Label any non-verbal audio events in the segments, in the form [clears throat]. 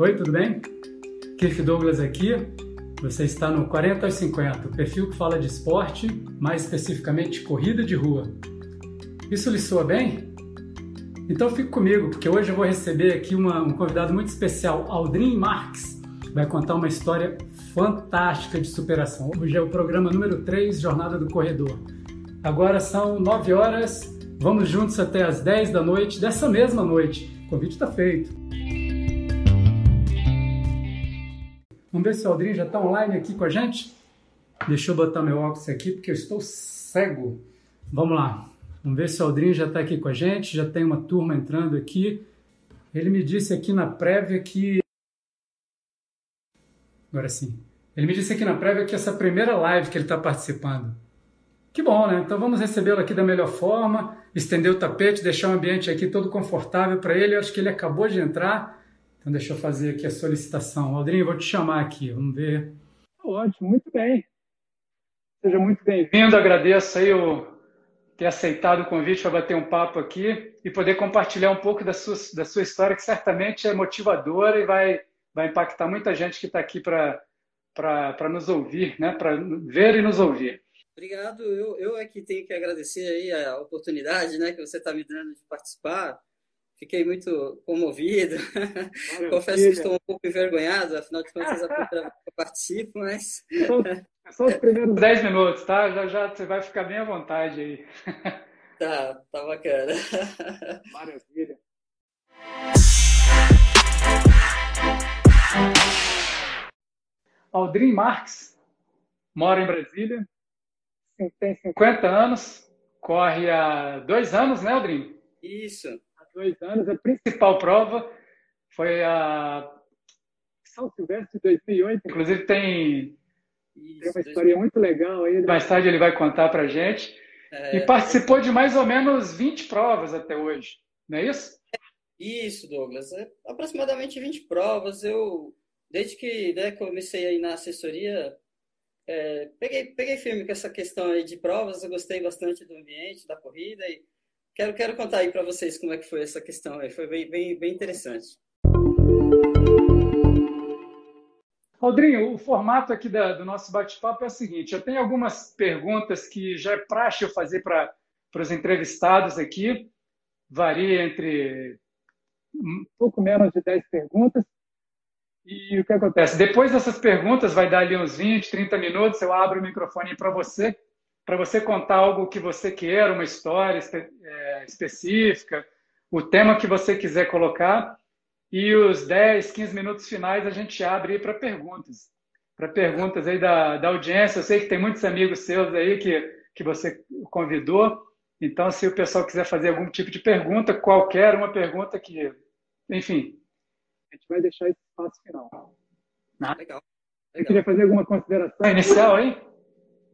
Oi, tudo bem? Kirk Douglas aqui. Você está no 40 aos 50, o perfil que fala de esporte, mais especificamente corrida de rua. Isso lhe soa bem? Então fique comigo, porque hoje eu vou receber aqui uma, um convidado muito especial, Aldrin Marques. Vai contar uma história fantástica de superação. Hoje é o programa número 3, Jornada do Corredor. Agora são 9 horas, vamos juntos até as 10 da noite, dessa mesma noite. O convite está feito. Vamos ver se o Aldrin já está online aqui com a gente? Deixa eu botar meu óculos aqui porque eu estou cego. Vamos lá. Vamos ver se o Aldrin já está aqui com a gente. Já tem uma turma entrando aqui. Ele me disse aqui na prévia que. Agora sim. Ele me disse aqui na prévia que essa é a primeira live que ele está participando. Que bom, né? Então vamos recebê-lo aqui da melhor forma, estender o tapete, deixar o ambiente aqui todo confortável para ele. Eu acho que ele acabou de entrar. Então deixa eu fazer aqui a solicitação. Aldrinho, vou te chamar aqui, vamos ver. Ótimo, muito bem. Seja muito bem-vindo, agradeço aí o ter aceitado o convite para bater um papo aqui e poder compartilhar um pouco da sua, da sua história, que certamente é motivadora e vai, vai impactar muita gente que está aqui para nos ouvir, né? para ver e nos ouvir. Obrigado, eu, eu é que tenho que agradecer aí a oportunidade né, que você está me dando de participar fiquei muito comovido. [laughs] Confesso que estou um pouco envergonhado, afinal de contas, [laughs] eu participo, mas. Só, só os primeiros 10 minutos, tá? Já já você vai ficar bem à vontade aí. [laughs] Tá, tá bacana. Maravilha. Aldrin Marques mora em Brasília, tem 50 anos, corre há dois anos, né, Aldrin? Isso dois anos. A principal prova foi a São Silvestre de 2008. Inclusive tem, Isso, tem uma história muito legal aí. Né? Mais tarde ele vai contar para gente. É... E participou de mais ou menos 20 provas até hoje, não é isso? Isso, Douglas. É aproximadamente 20 provas. Eu, desde que né, comecei aí na assessoria, é, peguei, peguei firme com essa questão aí de provas. Eu gostei bastante do ambiente, da corrida e Quero, quero contar aí para vocês como é que foi essa questão aí. Foi bem, bem, bem interessante. Rodrinho, o formato aqui da, do nosso bate-papo é o seguinte: eu tenho algumas perguntas que já é praxe eu fazer para os entrevistados aqui. Varia entre um pouco menos de 10 perguntas. E o que acontece? Depois dessas perguntas, vai dar ali uns 20, 30 minutos, eu abro o microfone para você para você contar algo que você queira, uma história é, específica, o tema que você quiser colocar. E os 10, 15 minutos finais a gente abre para perguntas. Para perguntas aí da, da audiência. Eu sei que tem muitos amigos seus aí que, que você convidou. Então, se o pessoal quiser fazer algum tipo de pergunta, qualquer uma pergunta que, enfim. A gente vai deixar esse espaço final. Ah, legal. legal. Você queria fazer alguma consideração? Inicial aí?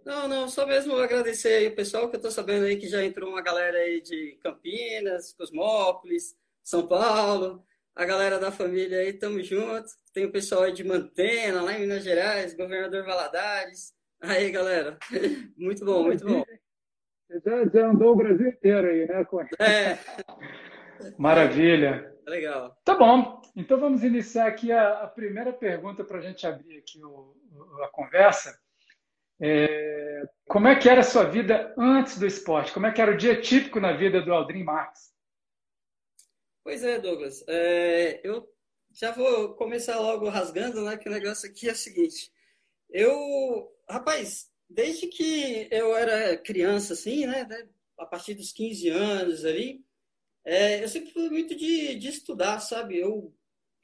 Não, não, só mesmo agradecer aí o pessoal que eu tô sabendo aí que já entrou uma galera aí de Campinas, Cosmópolis, São Paulo, a galera da família aí, tamo junto. Tem o pessoal aí de Mantena, lá em Minas Gerais, Governador Valadares. Aí, galera, [laughs] muito bom, muito bom. Já, já andou o Brasil inteiro aí, né? É. Maravilha. Legal. Tá bom. Então vamos iniciar aqui a, a primeira pergunta para a gente abrir aqui o, a conversa. É, como é que era a sua vida antes do esporte? Como é que era o dia típico na vida do Aldrin Marques? Pois é, Douglas. É, eu já vou começar logo rasgando, né? Que o negócio aqui é o seguinte. Eu, rapaz, desde que eu era criança, assim, né? A partir dos 15 anos ali, é, eu sempre fui muito de, de estudar, sabe? Eu,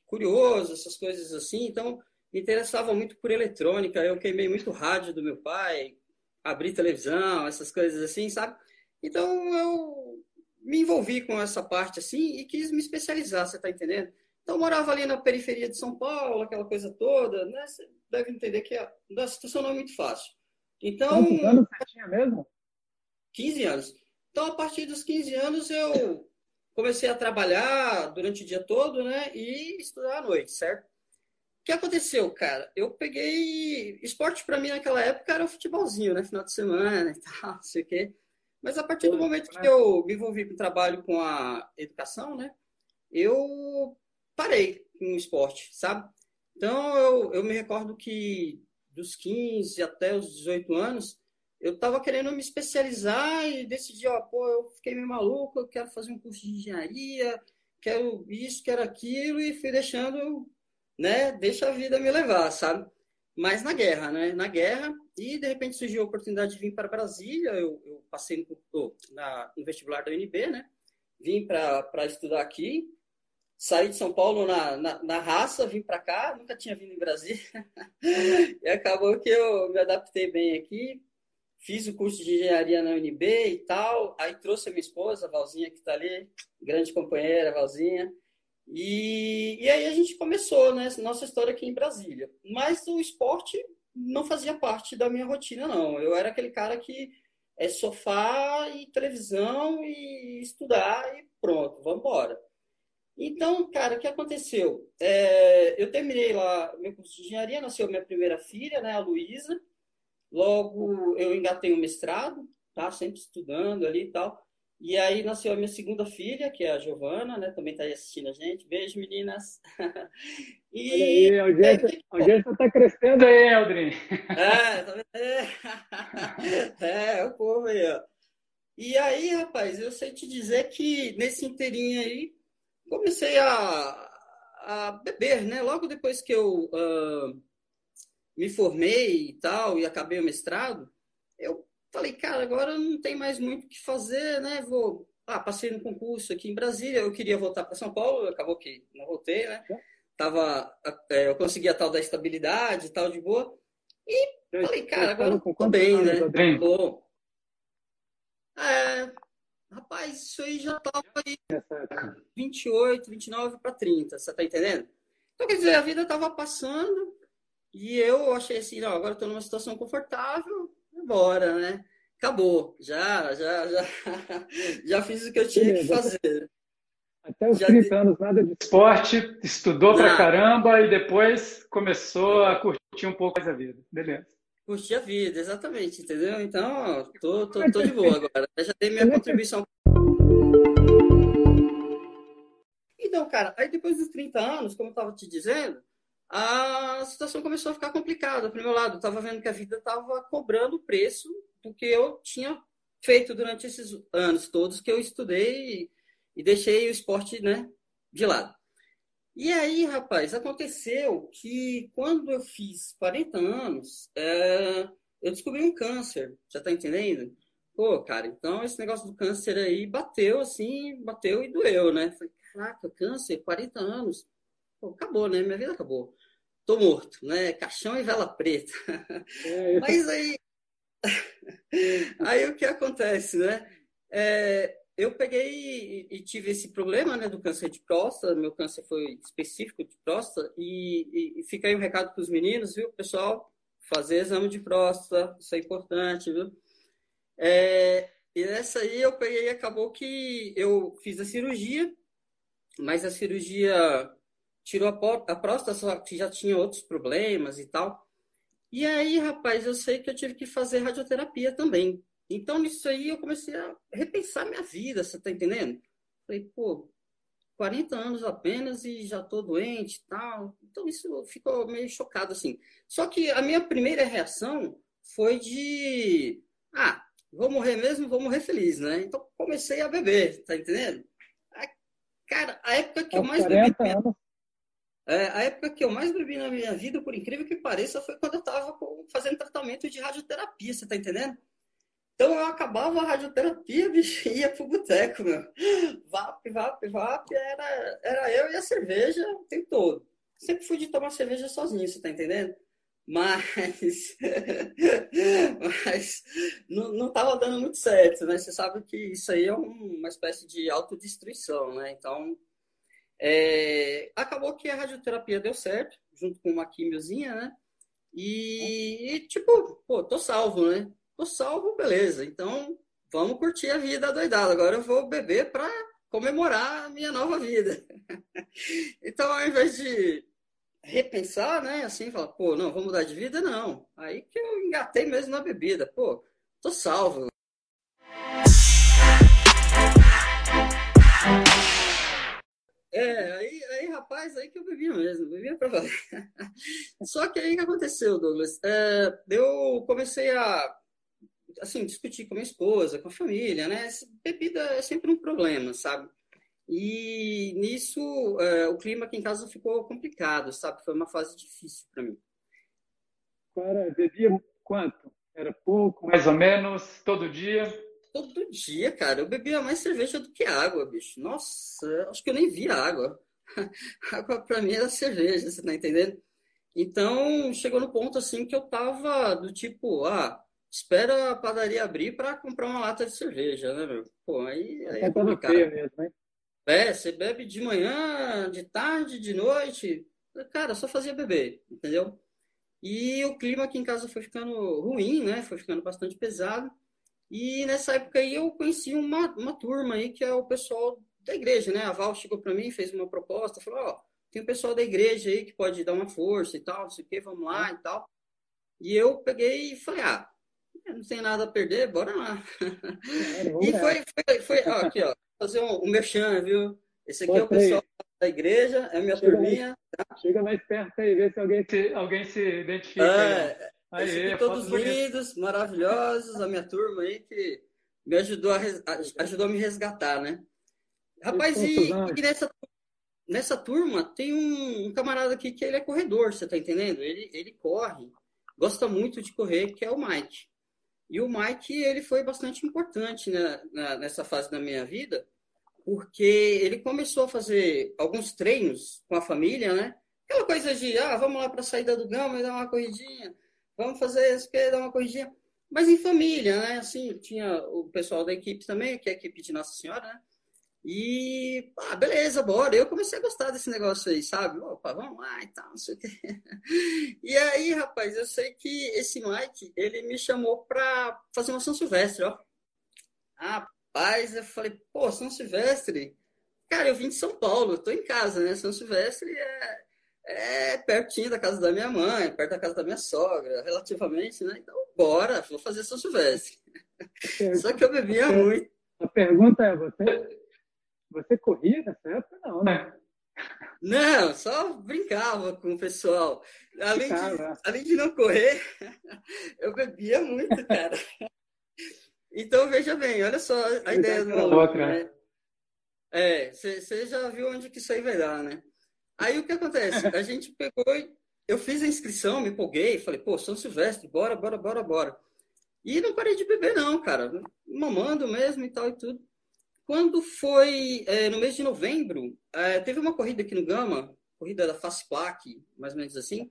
curioso, essas coisas assim. Então, me interessava muito por eletrônica, eu queimei muito rádio do meu pai, abri televisão, essas coisas assim, sabe? Então eu me envolvi com essa parte assim e quis me especializar, você tá entendendo? Então eu morava ali na periferia de São Paulo, aquela coisa toda, né? Você deve entender que a, a situação não é muito fácil. Então, Quantos anos você tinha mesmo? 15 anos. Então, a partir dos 15 anos, eu comecei a trabalhar durante o dia todo, né? E estudar à noite, certo? O que aconteceu, cara? Eu peguei. Esporte para mim naquela época era o futebolzinho, né? Final de semana e tal, não sei o quê. Mas a partir do momento que eu me envolvi com o trabalho com a educação, né? Eu parei com o esporte, sabe? Então, eu, eu me recordo que dos 15 até os 18 anos, eu estava querendo me especializar e decidi, ó, pô, eu fiquei meio maluco, eu quero fazer um curso de engenharia, quero isso, quero aquilo, e fui deixando, né, deixa a vida me levar, sabe? Mas na guerra, né? Na guerra, e de repente surgiu a oportunidade de vir para Brasília, eu, eu passei no, na, no vestibular da UNB, né? Vim para estudar aqui, saí de São Paulo na, na, na raça, vim para cá, nunca tinha vindo em Brasília, [laughs] e acabou que eu me adaptei bem aqui, fiz o curso de engenharia na UNB e tal, aí trouxe a minha esposa, a Valzinha, que está ali, grande companheira, Valzinha, e, e aí a gente começou, né, nossa história aqui em Brasília. Mas o esporte não fazia parte da minha rotina, não. Eu era aquele cara que é sofá e televisão e estudar e pronto, vamos embora. Então, cara, o que aconteceu? É, eu terminei lá meu curso de engenharia, nasceu minha primeira filha, né, a Luísa, Logo, eu engatei um mestrado, tá? Sempre estudando ali e tal. E aí nasceu a minha segunda filha, que é a Giovana, né? Também está aí assistindo a gente. Beijo, meninas. [laughs] e Olha aí, a audiência, está crescendo aí, Eldrin. É, tá vendo? [laughs] É, é, o povo aí, ó. E aí, rapaz, eu sei te dizer que nesse inteirinho aí, comecei a, a beber, né? Logo depois que eu uh, me formei e tal, e acabei o mestrado, eu falei, cara, agora não tem mais muito o que fazer, né? Vou. Ah, passei no concurso aqui em Brasília, eu queria voltar para São Paulo, acabou que não voltei, né? Tava, é, eu consegui a tal da estabilidade, tal de boa. E eu falei, cara, agora tô bem, né? Bem. Bom. É, rapaz, isso aí já tava aí 28, 29 para 30, você tá entendendo? Então, quer dizer, a vida tava passando, e eu achei assim, não, agora estou numa situação confortável, embora, né? Acabou, já, já, já, [laughs] já fiz o que eu tinha que fazer. Até os já 30 anos, nada de esporte, estudou pra caramba e depois começou a curtir um pouco mais a vida. Beleza. Curtir a vida, exatamente, entendeu? Então, tô, tô, tô de boa agora. Já dei minha contribuição. Então, cara, aí depois dos 30 anos, como eu estava te dizendo, a situação começou a ficar complicada para o meu lado. Eu estava vendo que a vida estava cobrando o preço do que eu tinha feito durante esses anos todos que eu estudei e, deixei o esporte né, de lado. E aí, rapaz, aconteceu que quando eu fiz 40 anos, é, eu descobri um câncer. Já está entendendo? Pô, cara, então esse negócio do câncer aí bateu assim, bateu e doeu, né? Falei, caraca, câncer, 40 anos. Pô, acabou, né? Minha vida acabou tô morto, né? Caixão e vela preta. É, Mas aí, aí o que acontece, né? É, eu peguei e, tive esse problema, né, do câncer de próstata. Meu câncer foi específico de próstata e, e, e fica aí um recado para os meninos, viu, pessoal? Fazer exame de próstata, isso é importante, viu? É, e nessa aí eu peguei e acabou que eu fiz a cirurgia, mas a cirurgia tirou a, a próstata, só que já tinha outros problemas e tal. E aí, rapaz, eu sei que eu tive que fazer radioterapia também. Então, nisso aí, eu comecei a repensar minha vida, você tá entendendo? Falei, pô, 40 anos apenas e já tô doente e tal. Então, isso ficou meio chocado, assim. Só que a minha primeira reação foi de, ah, vou morrer mesmo, vou morrer feliz, né? Então, comecei a beber, tá entendendo? Cara, a época que eu mais bebi... Anos. É, a época que eu mais bebi na minha vida, por incrível que pareça, foi quando eu estava fazendo tratamento de radioterapia, você tá entendendo? Então eu acabava a radioterapia, [laughs] bicho, ia pro boteco, meu. Vap, vap, vap, era, era eu e a cerveja o tempo todo. Sempre fui de tomar cerveja sozinho, você tá entendendo? Mas, [laughs] mas não, não tava dando muito certo, né? Você sabe que isso aí é uma espécie de autodestruição, né? Então, é, acabou que a radioterapia deu certo, junto com uma quimiozinha, né? E, e, tipo, pô, tô salvo, né? Tô salvo, beleza. Então, vamos curtir a vida doidada. Agora eu vou beber para comemorar a minha nova vida. [laughs] então, ao invés de repensar, né? Assim, falar, pô, não, vou mudar de vida, não. Aí que eu engatei mesmo na bebida. Pô, tô salvo. É, aí, aí, rapaz, aí que eu bebia mesmo, bebia pra valer. [laughs] Só que aí que aconteceu, Douglas? É, eu comecei a, assim, discutir com minha esposa, com a família, né? Bebida é sempre um problema, sabe? E nisso, é, o clima aqui em casa ficou complicado, sabe? Foi uma fase difícil para mim. Cara, bebia quanto? Era pouco, mais ou menos, todo dia? Todo dia, cara. Eu bebia mais cerveja do que água, bicho. Nossa, acho que eu nem via água. [laughs] água para mim era cerveja, você tá entendendo? Então, chegou no ponto assim que eu tava do tipo, ah, espera a padaria abrir para comprar uma lata de cerveja, né, meu? Pô, aí, aí é complicado. mesmo, hein? É, você bebe de manhã, de tarde, de noite. Cara, só fazia beber, entendeu? E o clima aqui em casa foi ficando ruim, né? Foi ficando bastante pesado. E nessa época aí eu conheci uma, uma turma aí que é o pessoal da igreja, né? A Val chegou para mim, fez uma proposta, falou: Ó, oh, tem um pessoal da igreja aí que pode dar uma força e tal, não sei o quê, vamos lá e tal. E eu peguei e falei: Ah, não tem nada a perder, bora lá. É, [laughs] e foi, foi, foi ó, aqui, ó, fazer um, um merchan, viu? Esse aqui é o pessoal da igreja, é a minha chega turminha. Mais, tá? Chega mais perto aí, vê se alguém se, alguém se identifica. É, Aí, todos lindos, maravilhosos, a minha turma aí que me ajudou a, ajudou a me resgatar, né? Rapaz, e, e, nessa, nessa turma tem um, um, camarada aqui que ele é corredor, você tá entendendo? Ele, ele corre, gosta muito de correr, que é o Mike. E o Mike, ele foi bastante importante né, na, nessa fase da minha vida, porque ele começou a fazer alguns treinos com a família, né? Aquela coisa de, ah, vamos lá para a saída do Gama e dar uma corridinha vamos fazer isso, quer dar uma corridinha. Mas em família, né? Assim, tinha o pessoal da equipe também, que é a equipe de Nossa Senhora, né? E, ah, beleza, bora. Eu comecei a gostar desse negócio aí, sabe? Opa, vamos lá e tal, não sei o quê. [laughs] E aí, rapaz, eu sei que esse Mike, ele me chamou para fazer uma São Silvestre, ó. Rapaz, eu falei, pô, São Silvestre? Cara, eu vim de São Paulo, tô em casa, né? São Silvestre é é pertinho da casa da minha mãe, perto da casa da minha sogra, relativamente, né? Então, bora, vou fazer São Silvestre. Só que eu bebia muito. A pergunta é, você, você corria nessa época? Não, né? Não, só brincava com o pessoal. Além de, além de não correr, [laughs] eu bebia muito, cara. Então, veja bem, olha só a ideia do maluco, né? É, você já viu onde que isso aí vai dar, né? Aí o que acontece? A gente pegou e eu fiz a inscrição, me empolguei, falei, pô, São Silvestre, bora, bora, bora, bora. E não parei de beber, não, cara. Mamando mesmo e tal e tudo. Quando foi é, no mês de novembro, é, teve uma corrida aqui no Gama, corrida da Fastplac, mais ou menos assim.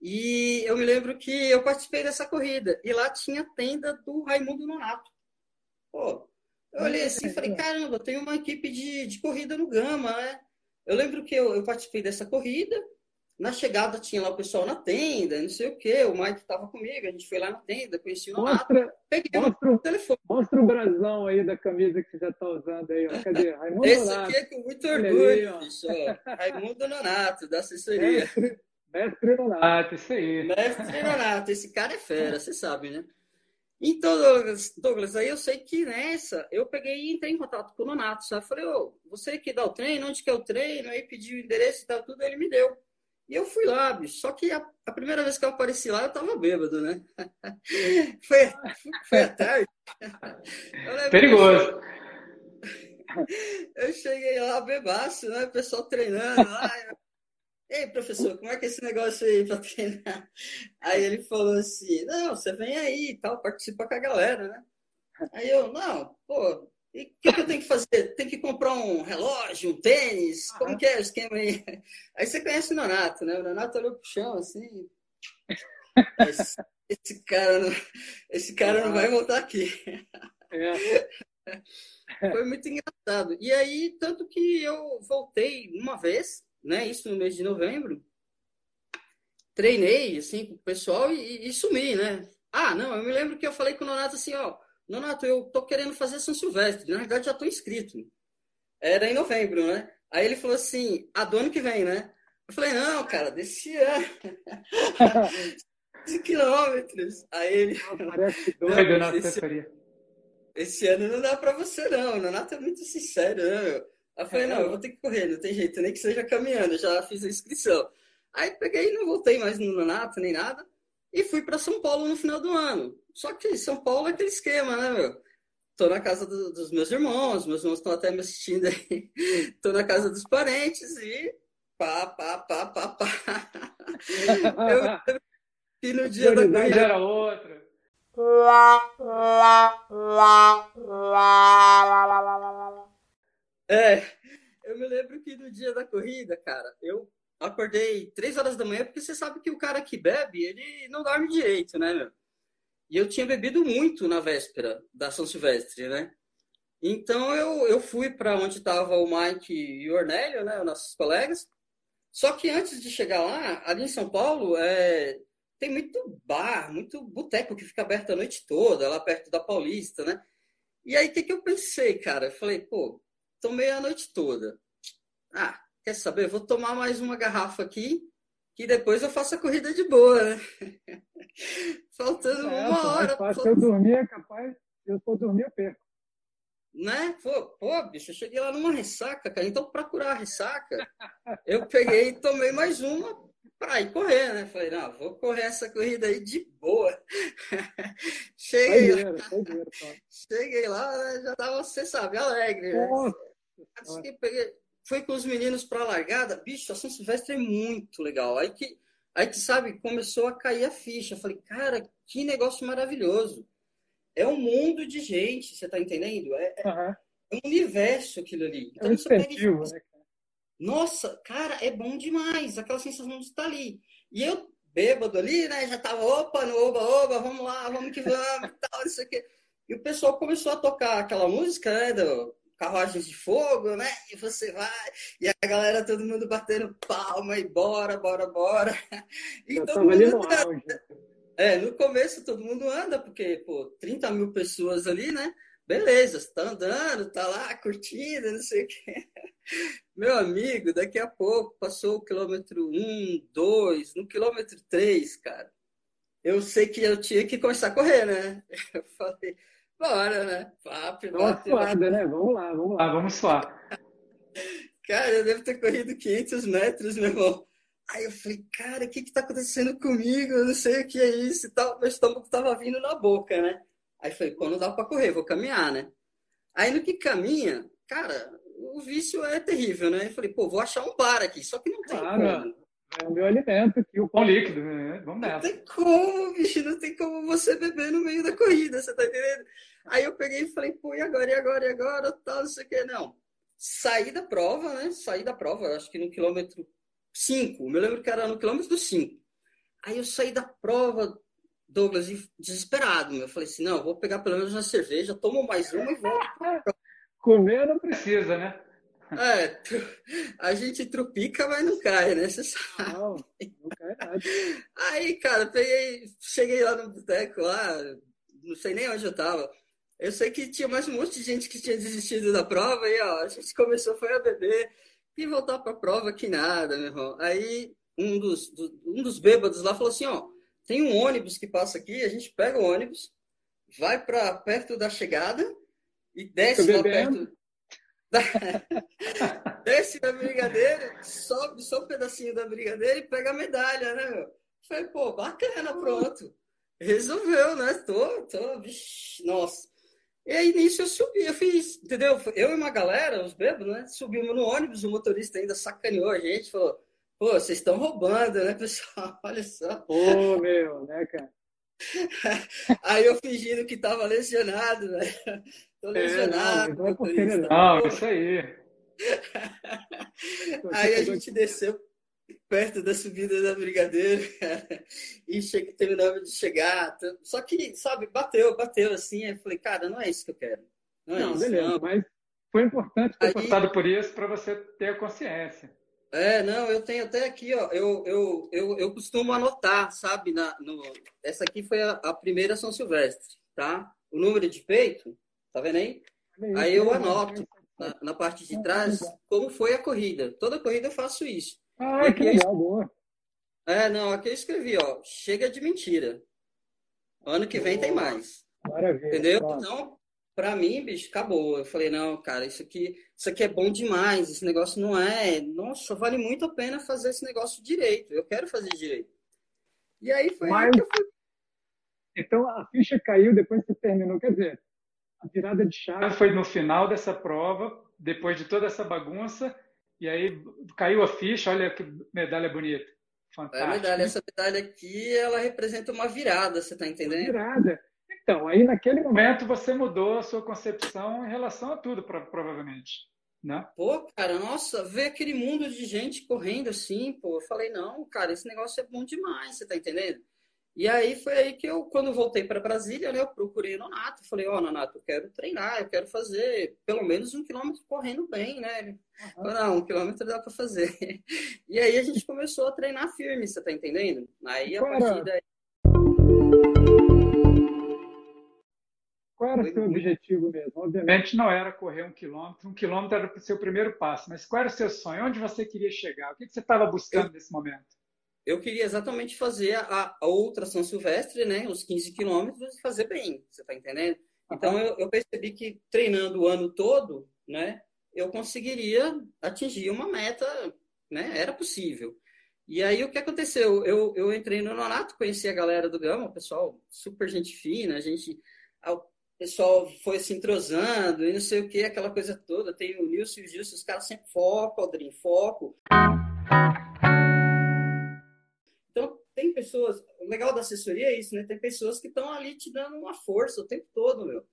E eu me lembro que eu participei dessa corrida. E lá tinha a tenda do Raimundo Nonato. Pô, eu olhei assim e falei, caramba, tem uma equipe de, de corrida no Gama, né? Eu lembro que eu, eu, participei dessa corrida. Na chegada tinha lá o pessoal na tenda, não sei o quê. O Mike estava comigo, a gente foi lá na tenda, conheci o mostra, peguei mostra, o telefone. Mostra o brasão aí da camisa que você já está usando aí. Ó. Cadê? [laughs] Raimundo Esse Nonato. aqui é com muito orgulho, aí, bicho. Raimundo Nonato, da assessoria. Mestre, Mestre Nonato, isso aí. Mestre Nonato, esse cara é fera, você sabe, né? Então, Douglas, Douglas, aí eu sei que nessa eu peguei e entrei em contato com o Nonato, sabe? Falei, ô, você que dá o treino, onde que é o treino? Aí pedi o endereço e tal, tudo, ele me deu. E eu fui lá, bicho. Só que a, a primeira vez que eu apareci lá, eu tava bêbado, né? [laughs] foi, foi à tarde. Perigoso. Eu cheguei lá bebaço, né? O pessoal treinando lá. Ei, professor, como é que é esse negócio aí para treinar? [laughs] Aí ele falou assim: não, você vem aí e tal, participa com a galera, né? Aí eu, não, pô, e o que, que, eu tenho que fazer? Tem que comprar um relógio, um tênis? Como que é o esquema aí? [laughs] Aí você conhece o Nonato, né? O Nonato olhou pro chão assim. Esse, esse cara, não, esse cara não vai voltar aqui. É. [laughs] Foi muito engraçado. E aí, tanto que eu voltei uma vez né? Isso no mês de novembro. Treinei, assim, com o pessoal e, e sumi, né? Ah, não, eu me lembro que eu falei com o Nonato assim, ó, Nonato, eu tô querendo fazer São Silvestre, na verdade já tô inscrito. Era em novembro, né? Aí ele falou assim, a do ano que vem, né? Eu falei, não, cara, desse ano. 15 [laughs] quilômetros. Aí ele. Doido na esse, esse ano não dá pra você, não. O Nonato é muito sincero, né, meu? Aí eu falei, não, eu vou ter que correr, não tem jeito, nem que seja caminhando, já fiz a inscrição. Aí peguei, não voltei mais no Nonato, nem nada, e fui para São Paulo no final do ano. Só que São Paulo é aquele esquema, né, meu? Tô na casa do, dos meus irmãos, meus irmãos estão até me assistindo aí. [laughs] Tô na casa dos parentes e pá, pá, pá, pá, pá. [laughs] Eu, e no dia da corrida era outra. É, eu me lembro que no dia da corrida, cara, eu acordei três horas da manhã, porque você sabe que o cara que bebe, ele não dorme direito, né, meu? E eu tinha bebido muito na véspera da São Silvestre, né? Então eu, eu fui para onde estava o Mike e o Ornélio, né, nossos colegas. Só que antes de chegar lá, ali em São Paulo, é, tem muito bar, muito boteco que fica aberto a noite toda, lá perto da Paulista, né? E aí, o que, que eu pensei, cara? Eu falei, pô, tomei a noite toda. Ah, quer saber? Vou tomar mais uma garrafa aqui, que depois eu faço a corrida de boa, né? [laughs] Faltando é, uma hora. Se eu dormir, é capaz, se eu for dormir, eu perco. Né? Pô, pô, bicho, eu cheguei lá numa ressaca, cara. Então, para curar a ressaca, eu peguei e tomei mais uma para ir correr, né? Falei, não, vou correr essa corrida aí de boa. [laughs] cheguei, lá, cheguei lá, né? já tava, você sabe, alegre. Né? Peguei, fui com os meninos para a largada, bicho, a São Silvestre é muito legal. Aí que, aí que, sabe, começou a cair a ficha. Falei, cara, que negócio maravilhoso. É um mundo de gente, você tá entendendo? É, uhum. é um universo aquilo ali. Então, é um você pega, né? Nossa, cara, é bom demais, aquela sensação de estar ali. E eu, bêbado ali, né, já tava, opa, no oba, oba, vamos lá, vamos que vamos, e [laughs] tal, isso aqui. E o pessoal começou a tocar aquela música, né, do Carruagens de Fogo, né, e você vai, e a galera, todo mundo batendo palma, e bora, bora, bora. [laughs] E eu todo mundo anda. É, no começo todo mundo anda, porque, pô, 30 mil pessoas ali, né, beleza, está andando, tá lá curtindo, não sei o quê. [laughs] Meu amigo, daqui a pouco passou o quilômetro 1, 2, no quilômetro 3, cara. Eu sei que eu tinha que começar a correr, né? [laughs] Eu falei, bora, né? Papo, Uma suada, né? Vamos lá, vamos lá, vamos suar. Cara, eu devo ter corrido 500 metros, meu irmão. Aí eu falei, cara, o que que tá acontecendo comigo? Eu não sei o que é isso e tal. Meu estômago tava vindo na boca, né? Aí falei, pô, não dá para correr, vou caminhar, né? Aí no que caminha, cara, o vício é terrível, né? Eu falei, pô, vou achar um bar aqui, só que não tem claro, como. É o meu alimento aqui, o pão líquido, né? Vamos nessa. Não tem como, bicho, não tem como você beber no meio da corrida, você tá entendendo? Aí eu peguei e falei, pô, e agora, e agora, e agora, tal, não sei o que, não. Saí da prova, né? Saí da prova, acho que no quilômetro 5, me lembro que era no quilômetro 5. Aí eu saí da prova, Douglas, desesperado. Eu falei assim: não, vou pegar pelo menos uma cerveja, tomo mais uma e volto. Comer não precisa, né? É, a gente trupica, mas não cai, né? Você sabe. Não, não cai nada. Aí, cara, peguei, cheguei lá no boteco, lá, não sei nem onde eu tava. Eu sei que tinha mais um monte de gente que tinha desistido da prova, e ó, a gente começou foi a beber e voltar pra prova que nada, meu irmão. Aí um dos, do, um dos bêbados lá falou assim: ó tem um ônibus que passa aqui, a gente pega o ônibus, vai para perto da chegada e desce lá perto. Da... [laughs] desce da brigadeira, sobe só um pedacinho da brigadeira e pega a medalha, né, meu? Falei, pô, bacana, pronto. Resolveu, né? Tô, tô, vixi, nossa. E aí nisso eu subi, eu fiz, entendeu? Eu e uma galera, os bêbados, né? Subimos no ônibus, o motorista ainda sacaneou a gente, falou Pô, vocês estão roubando, né, pessoal? [laughs] Olha só. Pô, meu, né, cara? [laughs] Aí eu fingindo que tava lesionado, né? [laughs] Tô lesionado. É, não, não, é não, isso aí. aí a gente desceu perto da subida da Brigadeiro, cara, e che... terminamos de chegar. Só que, sabe, bateu, bateu assim. Eu falei, cara, não é isso que eu quero. Não, é não isso, beleza, não. mas foi importante ter aí... passado por isso para você ter a consciência. É, não, eu tenho até aqui, ó. Eu, eu, eu, eu costumo anotar, sabe? Na, no, essa aqui foi a, a primeira São Silvestre, tá? O número de peito, tá vendo aí? Aí eu anoto na, na parte de trás como foi a corrida. Toda corrida eu faço isso. Ah, que legal, boa. É, não, aqui eu escrevi, ó. Chega de mentira. Ano que vem tem mais. Maravilha. Entendeu? Então, pra mim, bicho, acabou. Eu falei, não, cara, isso aqui, isso aqui é bom demais, esse negócio não é. Nossa, vale muito a pena fazer esse negócio direito. Eu quero fazer direito. E aí foi Mas... aí que eu fui. Então a ficha caiu depois que você terminou. Quer dizer, a virada de chave. Foi no final dessa prova, depois de toda essa bagunça, e aí caiu a ficha. Olha que medalha bonita. Fantástico. A medalha, essa medalha aqui, ela representa uma virada, você está entendendo? Uma virada. Então, aí naquele momento você mudou a sua concepção em relação a tudo, provavelmente. Né? Pô, cara, nossa, ver aquele mundo de gente correndo assim, pô, eu falei, não, cara, esse negócio é bom demais, você tá entendendo? E aí foi aí que eu, quando voltei para Brasília, né, eu procurei o Nonato, falei, ó, oh, Nonato, eu quero treinar, eu quero fazer pelo menos um quilômetro correndo bem, né? Falei, não, um quilômetro dá para fazer. [laughs] E aí a gente começou a treinar firme, você tá entendendo? Aí a partir daí Qual era o seu objetivo mesmo? Obviamente não era correr um quilômetro, um quilômetro era o seu primeiro passo, mas qual era o seu sonho? Onde você queria chegar? O que você estava buscando eu, nesse momento? Eu queria exatamente fazer a, a outra São Silvestre, né, os 15 quilômetros, e fazer bem, você está entendendo? Então eu, eu, percebi que treinando o ano todo, né, eu conseguiria atingir uma meta, né, era possível. E aí o que aconteceu? Eu, eu entrei no Nonato, conheci a galera do Gama, o pessoal super gente fina, a gente pessoal foi se entrosando e não sei o que, aquela coisa toda. Tem o Nilson e o Gilson, os caras sempre foco, Aldrin, foco. Tem pessoas. O legal da assessoria é isso, né? Tem pessoas que estão ali te dando uma força o tempo todo, meu.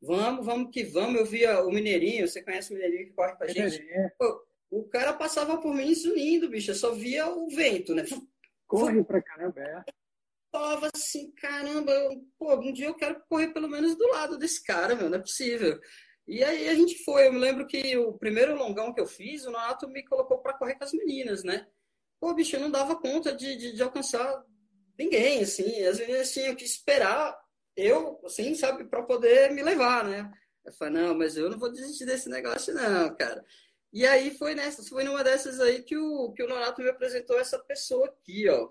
Vamos, vamos que vamos. Eu via o Mineirinho, você conhece o Mineirinho que corre com a gente? Pô, o cara passava por mim sumindo, bicho. Eu só via o vento, né? Corre pra caramba, é falava assim, caramba, eu, pô, um dia eu quero correr pelo menos do lado desse cara, meu, não é possível. E aí a gente foi, eu me lembro que o primeiro longão que eu fiz, o Nato me colocou para correr com as meninas, né? Pô, bicho, eu não dava conta de, de, de alcançar ninguém, assim, as meninas tinham que esperar eu, assim, sabe, para poder me levar, né? Eu falei, não, mas eu não vou desistir desse negócio, não, cara. E aí foi nessa, foi numa dessas aí que o, que o Nonato me apresentou essa pessoa aqui, ó.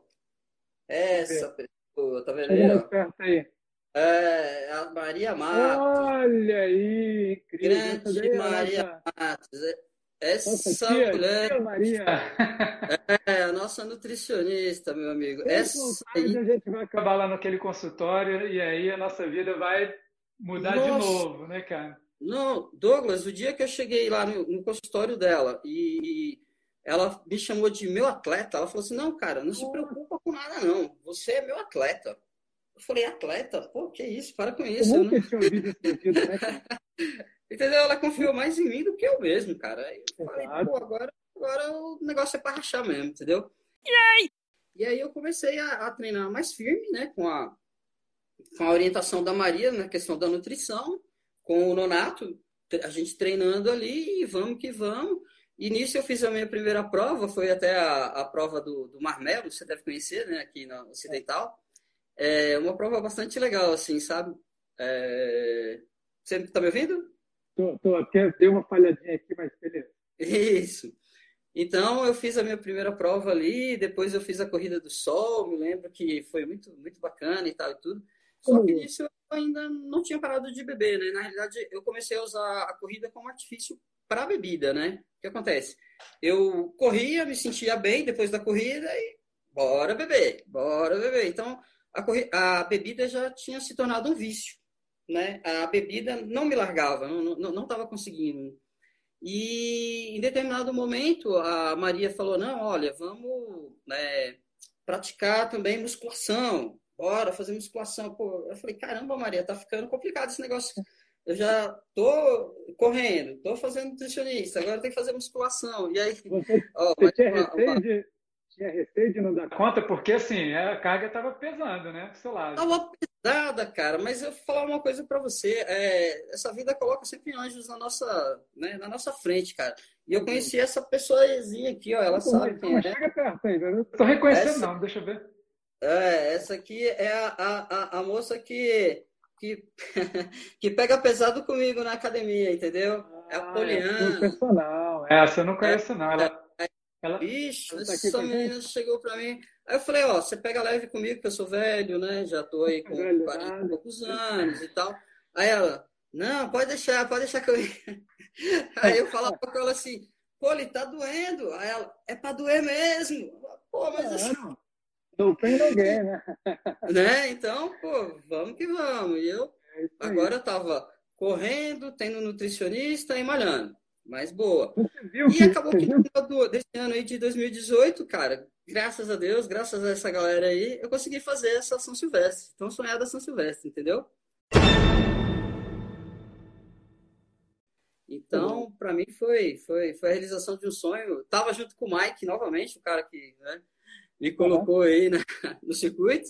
Essa pessoa, tá vendo aí? Perto aí. É, a Maria Matos. Olha aí, incrível. Grande é Maria. Matos. Essa nossa, tia, mulher. Tia Maria. É, a nossa nutricionista, meu amigo. Essa aí... A gente vai acabar lá naquele consultório e aí a nossa vida vai mudar nossa. de novo, né, cara? Não, Douglas, o dia que eu cheguei lá no, no consultório dela e ela me chamou de meu atleta. Ela falou assim: não, cara, não se preocupa com nada, não. Você é meu atleta. Eu falei, atleta? Pô, que isso? Para com isso. Eu nunca tinha ouvido esse sentido, né, [laughs] Entendeu? Ela confiou mais em mim do que eu mesmo, cara. Aí eu falei, pô, agora, agora o negócio é para rachar mesmo, entendeu? Yay! E aí eu comecei a, a, treinar mais firme, né? Com a, com a orientação da Maria na questão da nutrição, com o Nonato, a gente treinando ali e vamos que vamos. E nisso eu fiz a minha primeira prova, foi até a, a prova do, do Marmelo, você deve conhecer, né, aqui no Ocidental. É uma prova bastante legal, assim, sabe? É... Você está me ouvindo? Tô, tô, até deu uma falhadinha aqui, mas beleza. Isso. Então eu fiz a minha primeira prova ali, depois eu fiz a corrida do sol, me lembro que foi muito, muito bacana e tal e tudo. Só que nisso eu ainda não tinha parado de beber, né? Na realidade, eu comecei a usar a corrida como artifício para bebida, né? O que acontece? Eu corria, me sentia bem depois da corrida e bora beber, bora beber. Então, a, a bebida já tinha se tornado um vício, né? A bebida não me largava, não estava conseguindo. E em determinado momento, a Maria falou, não, olha, vamos né, praticar também musculação, bora fazer musculação. Pô, eu falei, caramba, Maria, tá ficando complicado esse negócio eu já tô correndo, tô fazendo nutricionista, agora tem que fazer musculação. E aí. Você, ó, você tinha, uma, receio uma... De, tinha receio de não dar conta, porque assim, a carga estava pesando, né? Do seu lado. Tava pesada, cara, mas eu vou falar uma coisa para você. É, essa vida coloca sempre anjos na nossa, né, na nossa frente, cara. E eu conheci essa pessoazinha aqui, ó. Ela não, sabe quem é. Chega perto aí, né? Tô reconhecendo, essa... não, deixa eu ver. É, essa aqui é a, a, a moça que que, [laughs] que pega pesado comigo na academia, entendeu? É a ah, é Poliana. É personal. É. Essa eu não conheço, não. Ela, ela... Bicho, ela tá essa menina chegou pra mim. Aí eu falei, ó, você pega leve comigo, que eu sou velho, né? Já tô aí com 40 e poucos anos e tal. Aí ela, Não, pode deixar, pode deixar que eu. [laughs] Aí eu falava com ela assim, pô, ele tá doendo. Aí ela, é pra doer mesmo. Pô, mas assim. Não tem ninguém, né? [laughs] né? Então, pô, vamos que vamos. E eu é agora eu tava correndo, tendo nutricionista e malhando. Mas boa. e que, acabou que no final desse ano aí de 2018, cara, graças a Deus, graças a essa galera aí, eu consegui fazer essa São Silvestre. Então, sonhada São Silvestre, entendeu? Então, para mim foi, foi, foi a realização de um sonho. Tava junto com o Mike novamente, o cara que né, me colocou aí na, [laughs] no circuito.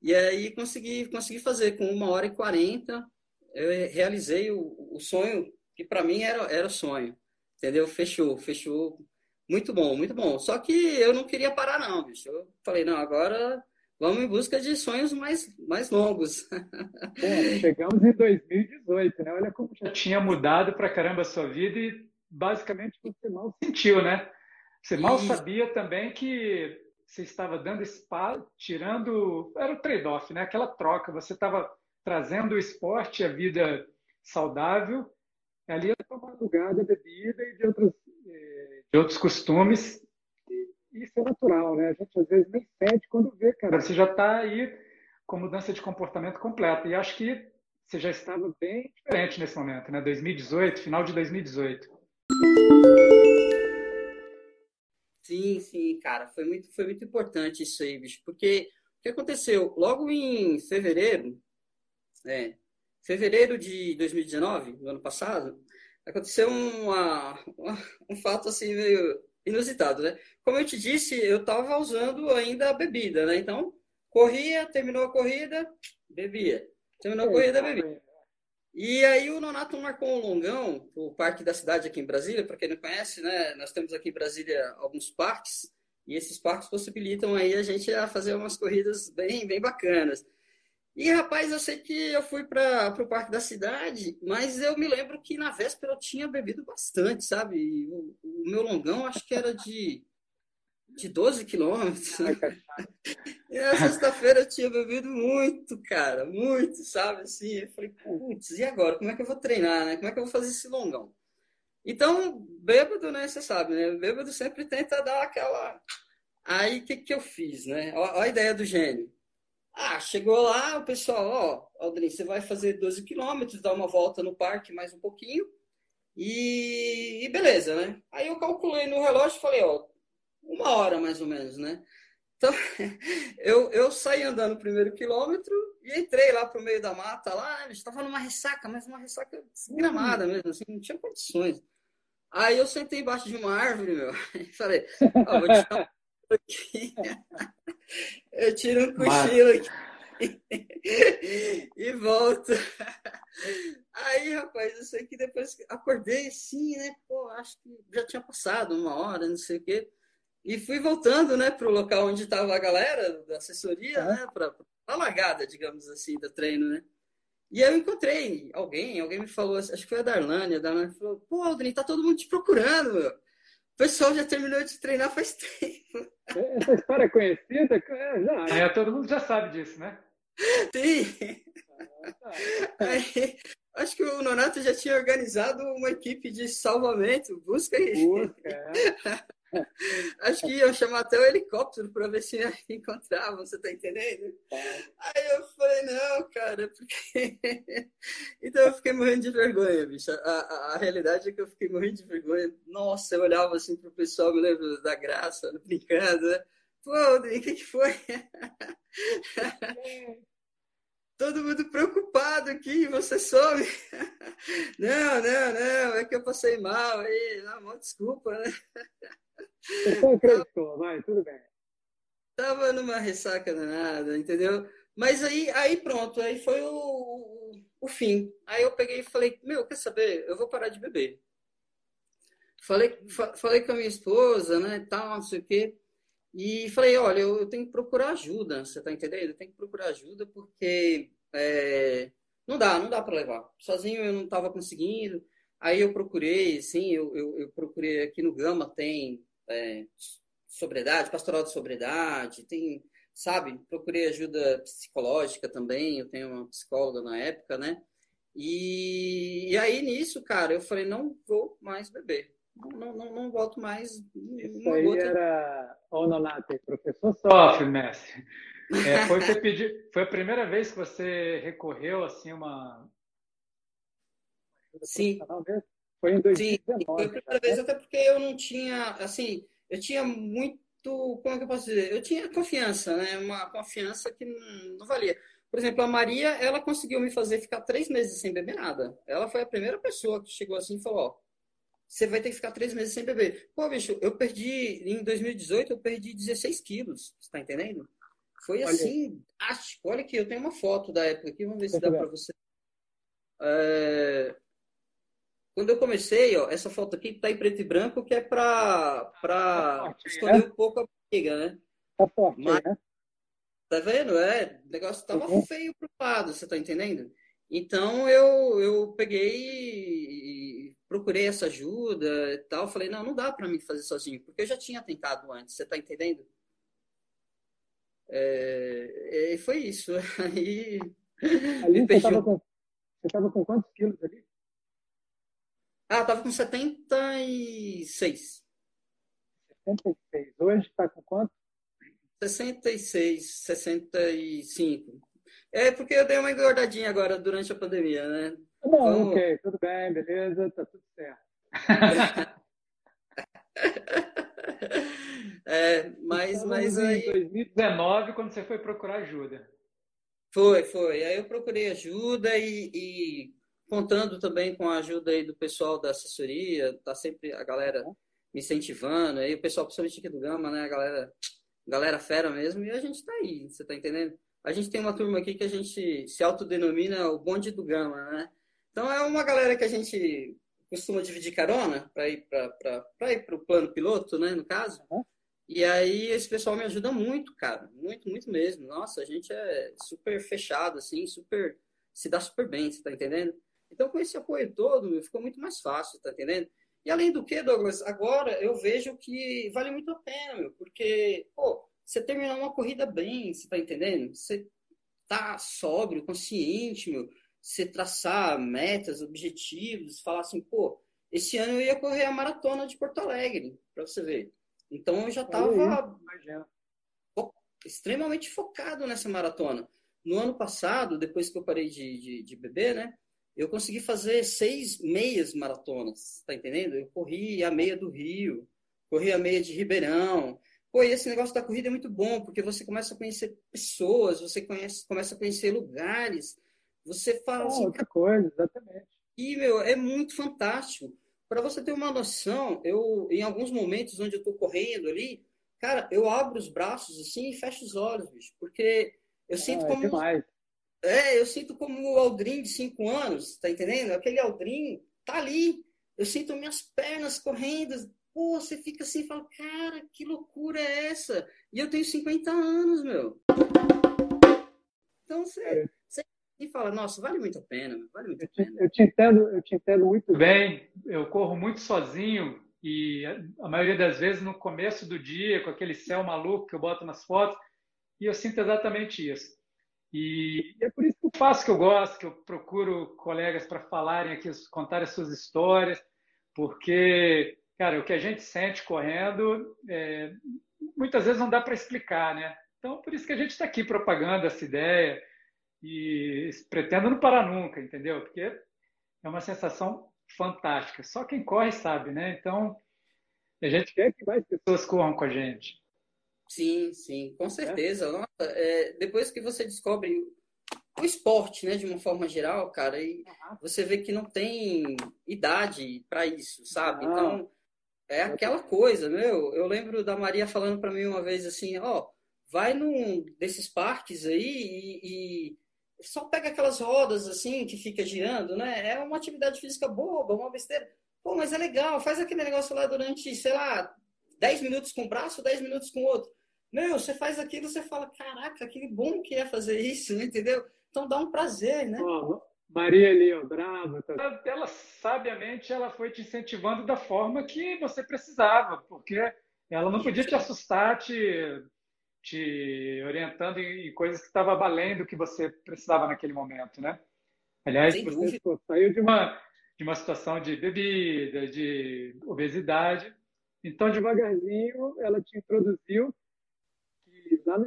E aí consegui, consegui fazer com uma hora e quarenta. Eu realizei o, o sonho que para mim era, era sonho. Entendeu? Fechou, fechou. Muito bom, muito bom. Só que eu não queria parar, não, bicho. Eu falei, não, agora vamos em busca de sonhos mais, mais longos. [laughs] É, chegamos em 2018, né? Olha como já tinha mudado para caramba a sua vida e basicamente você mal sentiu, né? Você mal sabia também que você estava dando espaço, tirando. Era o trade-off, né? Aquela troca. Você estava trazendo o esporte e a vida saudável, ali ia tomar lugar da bebida e de outros, eh, de outros costumes isso é natural, né? A gente às vezes nem sente quando vê, cara. Você já está aí com mudança de comportamento completa. E acho que você já estava bem diferente nesse momento, né? 2018, final de 2018. Sim, sim, cara. Foi muito, foi muito importante isso aí, bicho. Porque o que aconteceu? Logo em fevereiro, é, fevereiro de 2019, no ano passado, aconteceu uma, uma, um fato assim meio inusitado, né? Como eu te disse, eu estava usando ainda a bebida, né? Então, corria, terminou a corrida, bebia. Terminou a corrida, bebia. E aí o Nonato marcou um longão, o Parque da Cidade aqui em Brasília, para quem não conhece, né? Nós temos aqui em Brasília alguns parques, e esses parques possibilitam aí a gente a fazer umas corridas bem, bem bacanas. E, rapaz, eu sei que eu fui para o Parque da Cidade, mas eu me lembro que na véspera eu tinha bebido bastante, sabe? O, o meu longão acho que era de, de 12 quilômetros. [laughs] e na sexta-feira eu tinha bebido muito, cara, muito, sabe? Assim, eu falei, putz, e agora? Como é que eu vou treinar, né? Como é que eu vou fazer esse longão? Então, bêbado, né? Você sabe, né? Bêbado sempre tenta dar aquela. Aí, o que, que eu fiz, né? Olha a ideia do gênio. Ah, chegou lá, o pessoal, ó, Aldrin, você vai fazer 12 quilômetros, dar uma volta no parque mais um pouquinho, e, e, beleza, né? Aí eu calculei no relógio e falei, ó, uma hora mais ou menos, né? Então, [laughs] eu, eu saí andando o primeiro quilômetro e entrei lá pro meio da mata, lá, estava numa ressaca, mas uma ressaca gramada mesmo, assim, não tinha condições. Aí eu sentei embaixo de uma árvore, meu, [laughs] e falei, ó, vou te dar Eu tiro um cochilo aqui [laughs] e volto. Aí, rapaz, eu sei que depois acordei assim, né? Pô, acho que já tinha passado uma hora, não sei o quê. E fui voltando, né, para o local onde estava a galera da assessoria, né, para a largada, digamos assim, do treino, né? E aí eu encontrei alguém, alguém me falou, acho que foi a Darlane, a Darlane falou, pô, Aldrin, tá todo mundo te procurando, meu. O pessoal já terminou de treinar faz [laughs] tempo. Essa história é conhecida? É, já. É, todo mundo já sabe disso, né? Sim. Ah, tá. Aí, acho que o Nonato já tinha organizado uma equipe de salvamento, busca aí. Busca, é. Acho que iam chamar até o helicóptero para ver se encontrava, você tá entendendo? Aí eu falei, não, cara, porque. [laughs] então eu fiquei morrendo de vergonha, bicho. A, a, a, realidade é que eu fiquei morrendo de vergonha. Nossa, eu olhava assim pro pessoal, me lembro da graça, brincando, né? Pô, o que, que foi? [laughs] Todo mundo preocupado aqui, você some. [laughs] Não, não, não, é que eu passei mal aí, não, desculpa, né? Acreditou, vai, tudo bem. Tava numa ressaca danada, entendeu? Mas aí, aí pronto, aí foi o, o, o fim. Aí eu peguei e falei, meu, quer saber? Eu vou parar de beber. Falei, fa falei com a minha esposa, né, tal, não sei o quê. E falei, olha, eu, eu tenho que procurar ajuda, você tá entendendo? Eu tenho que procurar ajuda porque é, não dá, não dá para levar. Sozinho eu não estava conseguindo. Aí eu procurei, sim, eu, eu, eu procurei aqui no Gama, tem é, sobriedade, pastoral de sobriedade, tem, sabe, procurei ajuda psicológica também, eu tenho uma psicóloga na época, né? E, e aí, nisso, cara, eu falei, não vou mais beber. Não, não, não, volto mais. Isso aí gota. era o Nonate, professor sofre, mestre. É, foi, pedir, foi a primeira vez que você recorreu assim uma Sim. Foi em 2019. Sim, foi a primeira né? vez, até porque eu não tinha, assim, eu tinha muito, como é que eu posso dizer? Eu tinha confiança, né? Uma confiança que não, não valia. Por exemplo, a Maria, ela conseguiu me fazer ficar três meses sem beber nada. Ela foi a primeira pessoa que chegou assim e falou, ó, você vai ter que ficar três meses sem beber. Pô, bicho, eu perdi, em 2018, eu perdi 16 quilos, você tá entendendo? Foi Olha. assim, acho. Olha aqui, eu tenho uma foto da época aqui, vamos ver se dá para você. É... Quando eu comecei, ó, essa foto aqui tá em preto e branco, que é para tá esconder né? um pouco a briga, né? Tá forte, Mas, né? Tá vendo? É, o negócio tava uhum. feio pro lado, você tá entendendo? Então eu, eu peguei e procurei essa ajuda e tal. Falei, não, não dá para mim fazer sozinho, porque eu já tinha tentado antes, você tá entendendo? É, e foi isso. [laughs] Aí. Ali você estava com, você tava com quantos quilos ali? Ah, tava com 76. 76. Hoje está com quanto? 66, 65. É porque eu dei uma engordadinha agora durante a pandemia, né? Tá bom, então... ok, tudo bem, beleza, tá tudo certo. [laughs] é, mas, mas aí. Em 2019, quando você foi procurar ajuda. Foi, foi. Aí eu procurei ajuda e, e contando também com a ajuda aí do pessoal da assessoria, tá sempre a galera me incentivando, aí o pessoal, principalmente aqui do Gama, né, a galera, galera fera mesmo, e a gente tá aí, você tá entendendo? A gente tem uma turma aqui que a gente se autodenomina o bonde do Gama, né? Então é uma galera que a gente costuma dividir carona para ir para ir para o plano piloto, né, no caso. Uhum. E aí esse pessoal me ajuda muito, cara, muito, muito mesmo. Nossa, a gente é super fechado, assim, super se dá super bem, você tá entendendo? Então, com esse apoio todo, ficou muito mais fácil, tá entendendo? E além do que, Douglas, agora eu vejo que vale muito a pena, meu, porque, pô, você terminar uma corrida bem, você tá entendendo? Você tá sóbrio, consciente, meu, você traçar metas, objetivos, falar assim, pô, esse ano eu ia correr a maratona de Porto Alegre, para você ver. Então eu já tava extremamente focado nessa maratona. No ano passado, depois que eu parei de, de, de beber, né? Eu consegui fazer seis meias maratonas, tá entendendo? Eu corri a meia do Rio, corri a meia de Ribeirão. Pô, e esse negócio da corrida é muito bom, porque você começa a conhecer pessoas, você conhece, começa a conhecer lugares, você fala oh, assim... Outra coisa, exatamente. E, meu, é muito fantástico. Para você ter uma noção, eu, em alguns momentos onde eu tô correndo ali, cara, eu abro os braços assim e fecho os olhos, bicho, porque eu sinto ah, é como... Demais é, eu sinto como o Aldrin de 5 anos, tá entendendo? Aquele Aldrin tá ali. Eu sinto minhas pernas correndo. Pô, você fica assim e fala, cara, que loucura é essa? E eu tenho 50 anos, meu. Então você, é. você e fala, nossa, vale muito a pena, vale muito a pena. Eu te, entendo, eu te entendo muito bem. Eu corro muito sozinho e a maioria das vezes no começo do dia, com aquele céu maluco que eu boto nas fotos, e eu sinto exatamente isso. E é por isso que eu faço que eu gosto, que eu procuro colegas para falarem aqui, contarem suas histórias, porque, cara, o que a gente sente correndo, é, muitas vezes não dá para explicar, né? Então, por isso que a gente está aqui propagando essa ideia e pretendo não parar nunca, entendeu? Porque é uma sensação fantástica. Só quem corre sabe, né? Então, a gente quer que mais pessoas corram com a gente. Sim, sim, com certeza. É? É, depois que você descobre o esporte, né, de uma forma geral, cara, e você vê que não tem idade para isso, sabe? Então, é aquela coisa, meu. Eu lembro da Maria falando para mim uma vez assim, ó, vai num desses parques aí e, e, só pega aquelas rodas assim que fica girando, né? É uma atividade física boba, uma besteira. Pô, mas é legal, faz aquele negócio lá durante, sei lá, 10 minutos com um braço, 10 minutos com o outro. Meu, você faz aquilo, você fala, caraca, que bom que é fazer isso, entendeu? Então dá um prazer, né? Oh, Maria ali, brava. Tá... Ela, ela, sabiamente, ela foi te incentivando da forma que você precisava, porque ela não podia te assustar, te, te orientando em coisas que estavam além do que você precisava naquele momento, né? Aliás, Sem você dúvida. saiu de uma, de uma situação de bebida, de obesidade. Então, devagarzinho, ela te introduziu lá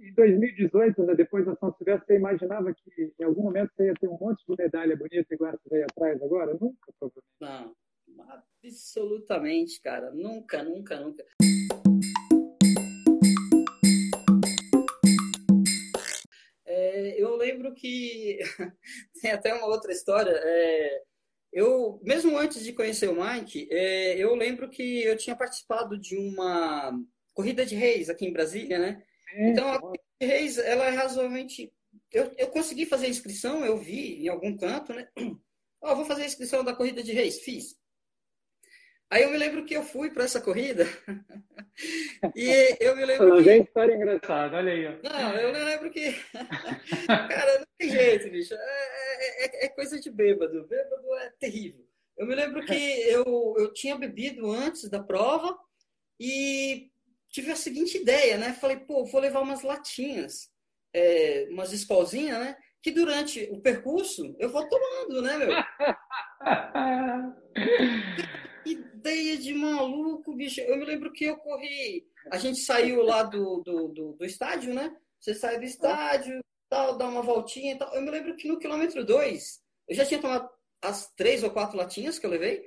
em 2018, né, depois da São Silvestre, você imaginava que em algum momento você ia ter um monte de medalha bonita igual essa aí atrás agora? Nunca, provavelmente. Não, absolutamente, cara. Nunca, nunca, nunca. É, eu lembro que [laughs] tem até uma outra história. É, eu, mesmo antes de conhecer o Mike, é, eu lembro que eu tinha participado de uma corrida de reis aqui em Brasília, né? Então, a corrida de reis, ela é razoavelmente... Eu, eu consegui fazer a inscrição, eu vi em algum canto, né? [clears throat] Ó, oh, vou fazer a inscrição da corrida de reis. Fiz. Aí eu me lembro que eu fui para essa corrida [laughs] e eu me lembro. Não, que... história engraçada, olha aí. Ó. Não, eu me lembro que. [laughs] Cara, não tem jeito, bicho. É, é, é, é, coisa de bêbado. Bêbado é terrível. Eu me lembro que eu, eu tinha bebido antes da prova e tive a seguinte ideia, né? Falei, pô, vou levar umas latinhas, é, umas escolzinhas, né? Que durante o percurso eu vou tomando, né, meu? [laughs] ideia de maluco, bicho. Eu me lembro que eu corri. A gente saiu lá do, do, do, do estádio, né? Você sai do estádio, tal, dá uma voltinha e tal. Eu me lembro que no quilômetro 2, eu já tinha tomado as três ou quatro latinhas que eu levei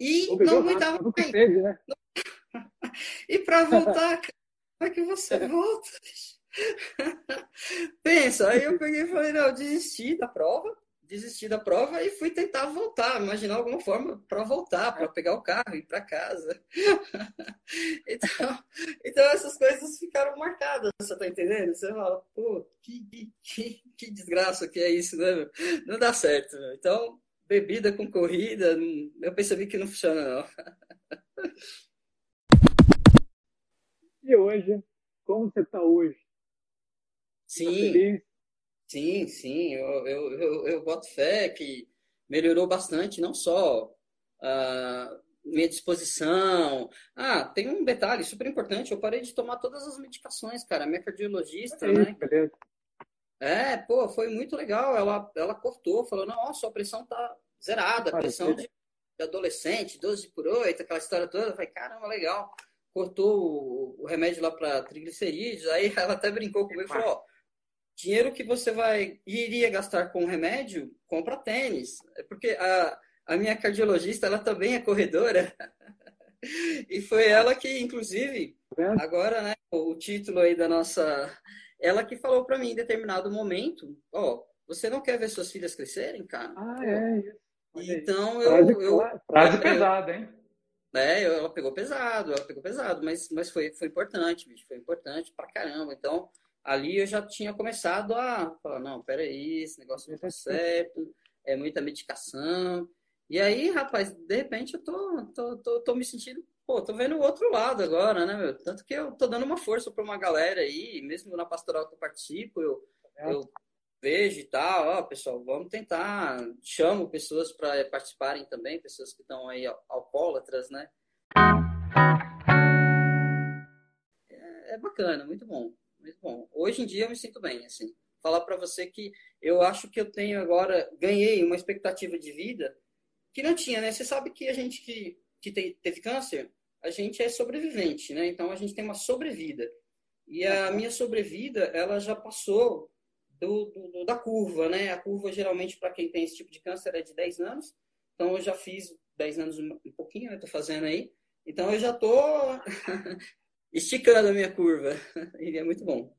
e não aguentava mais. Né? [laughs] e para voltar, como é que você [laughs] volta? [laughs] Pensa, aí eu peguei e falei, não, eu desisti da prova desisti da prova e fui tentar voltar, imaginar alguma forma para voltar, para pegar o carro e ir para casa. [laughs] então, então essas coisas ficaram marcadas, você tá entendendo? Você fala, pô, que, que, que desgraça que é isso, né? Não dá certo. Meu. Então, bebida com corrida, eu percebi que não funciona não. e hoje, como você está hoje? Sim. Tá Sim, sim, eu, eu, eu, eu boto fé que melhorou bastante, não só a minha disposição. Ah, tem um detalhe super importante, eu parei de tomar todas as medicações, cara. Minha cardiologista, é né? Beleza. É, pô, foi muito legal. Ela, ela cortou, falou, não, sua pressão tá zerada, pressão de, de adolescente, 12 por 8, aquela história toda. Eu falei, caramba, legal. Cortou o, o remédio lá para triglicerídeos, aí [laughs] ela até brincou comigo e falou, ó, dinheiro que você vai iria gastar com remédio, compra tênis. É porque a, a minha cardiologista, ela também é corredora. [laughs] e foi ela que, inclusive, agora, né, o título aí da nossa... Ela que falou para mim em determinado momento, ó, oh, você não quer ver suas filhas crescerem, cara? Ah, é. Então, eu... Frase, eu, frase pesada, hein? É, ela pegou pesado, ela pegou pesado, mas, mas foi, foi importante, bicho, foi importante pra caramba. Então, ali eu já tinha começado a falar, não, peraí, esse negócio não tá certo, é muita medicação. E aí, rapaz, de repente eu tô, tô, tô, tô me sentindo, pô, tô vendo o outro lado agora, né, meu? Tanto que eu tô dando uma força para uma galera aí, mesmo na pastoral que eu participo, eu, é. eu vejo e tal, ó, pessoal, vamos tentar, chamo pessoas para participarem também, pessoas que estão aí alcoólatras, né? É, é bacana, muito bom muito bom. Hoje em dia eu me sinto bem, assim. Falar para você que eu acho que eu tenho agora, ganhei uma expectativa de vida que não tinha, né? Você sabe que a gente que, que teve câncer, a gente é sobrevivente, né? Então a gente tem uma sobrevida. E a minha sobrevida, ela já passou do, do, da curva, né? A curva, geralmente, para quem tem esse tipo de câncer, é de 10 anos. Então, eu já fiz 10 anos um pouquinho, né? Tô fazendo aí. Então, eu já tô [laughs] esticando a minha curva. [laughs] E é muito bom.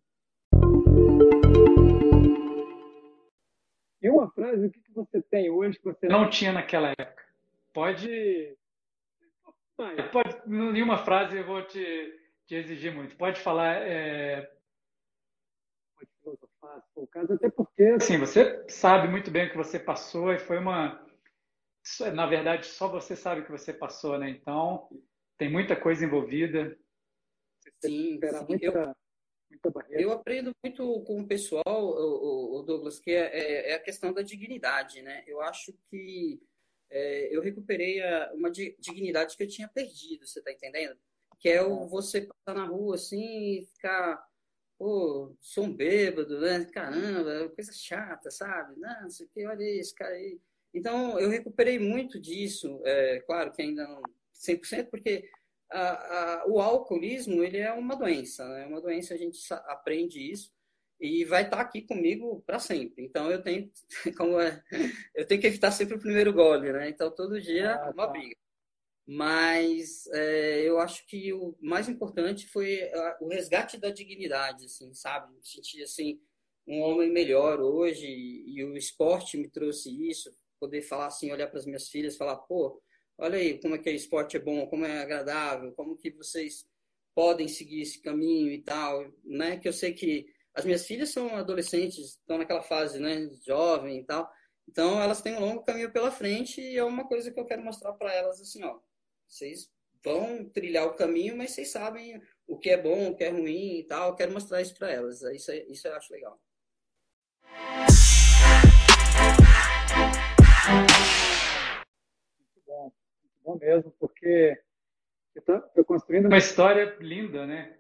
E uma frase, o que você tem hoje que você não tinha naquela época? Pode. Pode, nenhuma frase eu vou te, te exigir muito. Pode falar. É... Pode filosofar, se for o caso, até porque, assim, você sabe muito bem o que você passou e foi uma. Na verdade, só você sabe o que você passou, né? Então, tem muita coisa envolvida. Sim, sim. Eu, eu aprendo muito com o pessoal, o, o Douglas, que é, é, é, a questão da dignidade, né? Eu acho que é, eu recuperei a, uma dignidade que eu tinha perdido, você tá entendendo? Que é o você passar na rua assim e ficar, pô, sou um bêbado, né? Caramba, coisa chata, sabe? Não, não sei o que, olha esse cara aí. Então, eu recuperei muito disso, é, claro que ainda não 100%, porque a, a, o alcoolismo, ele é uma doença, né? É uma doença, a gente aprende isso, e vai estar aqui comigo para sempre. Então eu tenho, [laughs] como é, eu tenho que evitar sempre o primeiro gole, né? Então todo dia ah, uma tá. briga. Mas é, eu acho que o mais importante foi o resgate da dignidade, assim, sabe? Me sentir assim um homem melhor hoje e o esporte me trouxe isso. Poder falar assim, olhar para as minhas filhas, falar, pô, olha aí como é que o esporte é bom, como é agradável, como que vocês podem seguir esse caminho e tal, né? Que eu sei que as minhas filhas são adolescentes, estão naquela fase, né, jovem e tal. Então, elas têm um longo caminho pela frente e é uma coisa que eu quero mostrar para elas assim, ó. Vocês vão trilhar o caminho, mas vocês sabem o que é bom, o que é ruim e tal. Eu quero mostrar isso para elas. Isso, isso eu acho legal. Bom mesmo, porque estou construindo uma história linda, né?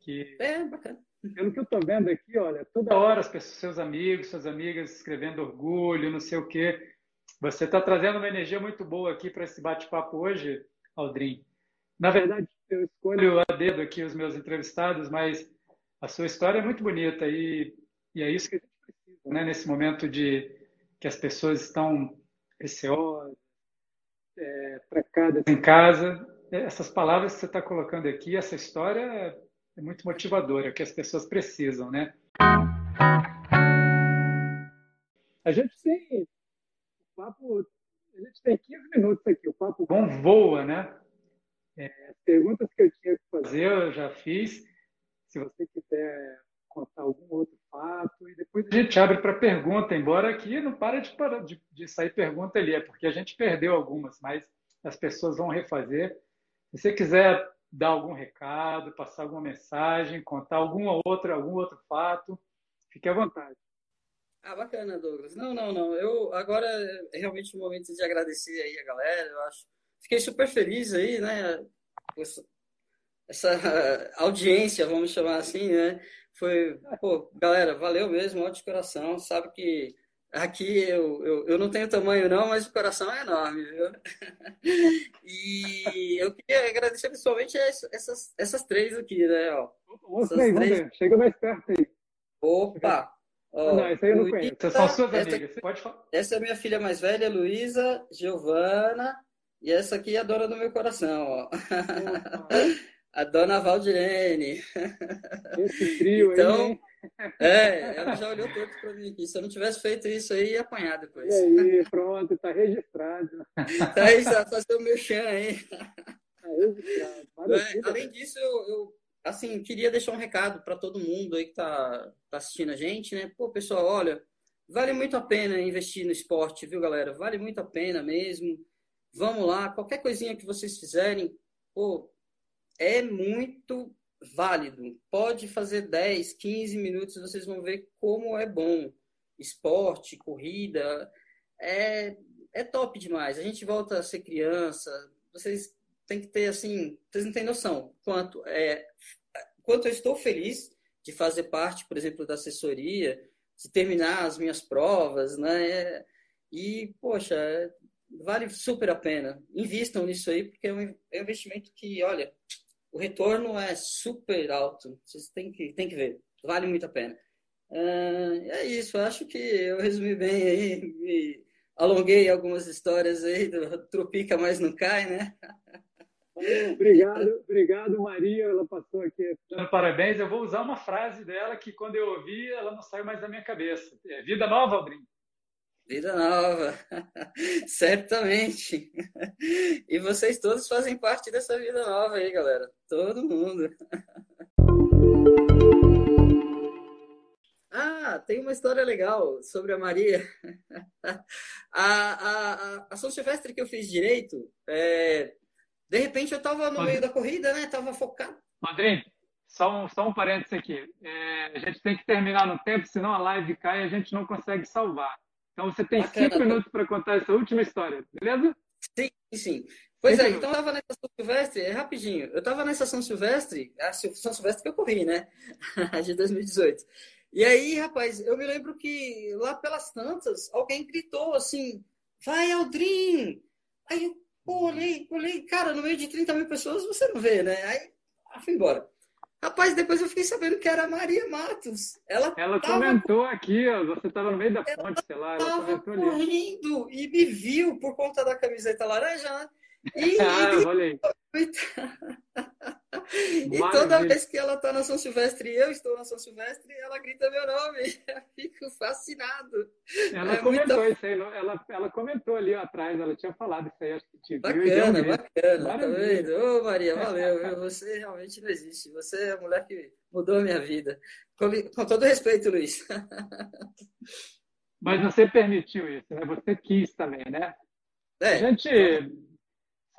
Que... É, bacana pelo que eu estou vendo aqui, olha, toda hora as pessoas, seus amigos, suas amigas escrevendo orgulho, não sei o quê. Você está trazendo uma energia muito boa aqui para esse bate-papo hoje, Aldrin. Na verdade, eu escolho a dedo aqui os meus entrevistados, mas a sua história é muito bonita e, e é isso que a gente precisa, né? Nesse momento de que as pessoas estão receosas, é, trancadas em casa, essas palavras que você está colocando aqui, essa história é muito motivadora, que as pessoas precisam, né? A gente tem o papo, a gente tem 15 minutos aqui, o papo bom voa, né? É, as perguntas que eu tinha que fazer eu já fiz. Se você quiser contar algum outro fato, e depois a gente abre para pergunta, embora aqui não para de, de, de sair pergunta ali, é porque a gente perdeu algumas, mas as pessoas vão refazer. Se você quiser dar algum recado, passar alguma mensagem, contar alguma outra, algum outro fato, fique à vontade. Ah, bacana, Douglas. Não, não, não. Eu agora é realmente o momento de agradecer aí a galera. Eu acho, fiquei super feliz aí, né? Essa audiência, vamos chamar assim, né? Foi, pô, galera, valeu mesmo, ótimo de coração. Sabe que Aqui eu, eu, eu não tenho tamanho não, mas o coração é enorme, viu? [laughs] E eu queria agradecer principalmente essas, essas três aqui, né? Ó. Vamos três, vamos ver. Chega mais perto aí. Opa! Ó, não, esse aí eu não conheço. São suas essa, amigas, você pode falar. Essa é a minha filha mais velha, Luísa, Giovana, e essa aqui é a dona do meu coração, ó. [laughs] a dona Valdirene. Esse trio então, aí, é, ela já olhou todo para mim aqui. Se eu não tivesse feito isso aí, ia apanhar depois. E aí, pronto, está registrado. Tá registrado, fazer o meu chão aí. Tá registrado. É, além disso, eu, eu, assim, queria deixar um recado para todo mundo aí que está tá assistindo a gente, né? Pô, pessoal, olha, vale muito a pena investir no esporte, viu, galera? Vale muito a pena mesmo. Vamos lá, qualquer coisinha que vocês fizerem, pô, é muito válido. Pode fazer 10, 15 minutos, vocês vão ver como é bom. Esporte, corrida, é, é top demais. A gente volta a ser criança, vocês têm que ter, assim, vocês não têm noção quanto, é, quanto eu estou feliz de fazer parte, por exemplo, da assessoria, de terminar as minhas provas, né? E, poxa, vale super a pena. Invistam nisso aí, porque é um é investimento que, olha, o retorno é super alto. Vocês têm que, têm que ver. Vale muito a pena. Uh, é isso. Acho que eu resumi bem aí. Me alonguei algumas histórias aí do Tropica, mas não cai, né? [laughs] Obrigado, obrigado, Maria. Ela passou aqui. Parabéns. Eu vou usar uma frase dela que, quando eu ouvi, ela não saiu mais da minha cabeça. É vida nova, Aldrin. Vida nova, [laughs] certamente. E vocês todos fazem parte dessa vida nova aí, galera. Todo mundo. [laughs] Ah, tem uma história legal sobre a Maria. [laughs] A, a, a, a São Silvestre que eu fiz direito, é... de repente eu estava no meio da corrida, né? Tava focado. Madrinho, só um, só um parênteses aqui. É, a gente tem que terminar no tempo, senão a live cai e a gente não consegue salvar. Então você tem Bacana. cinco minutos para contar essa última história, beleza? Sim, sim. Pois é, então eu tava nessa São Silvestre, é rapidinho, eu tava nessa São Silvestre, a São Silvestre que eu corri, né? [laughs] de 2018. E aí, rapaz, eu me lembro que lá pelas tantas, alguém gritou assim, vai, Aldrin! Aí eu pô, olhei, olhei, cara, no meio de 30 mil pessoas você não vê, né? Aí, aí fui embora. Rapaz, depois eu fiquei sabendo que era a Maria Matos. Ela, ela tava... comentou aqui, ó, você estava no meio da ponte, sei lá. Ela estava correndo ali. e me viu por conta da camiseta laranja, né? E, ah, olha aí. e toda vez que ela está na São Silvestre e eu estou na São Silvestre, ela grita meu nome. [laughs] Eu fico fascinado. Ela é comentou muita... isso aí, ela, ela comentou ali atrás, ela tinha falado isso aí, acho que te Bacana, viu, bacana, tá vendo? Ô Maria, [laughs] valeu, você realmente não existe. Você é a mulher que mudou a minha vida. Com, com todo respeito, Luiz. Mas você permitiu isso, né? Você quis também, né? É. A gente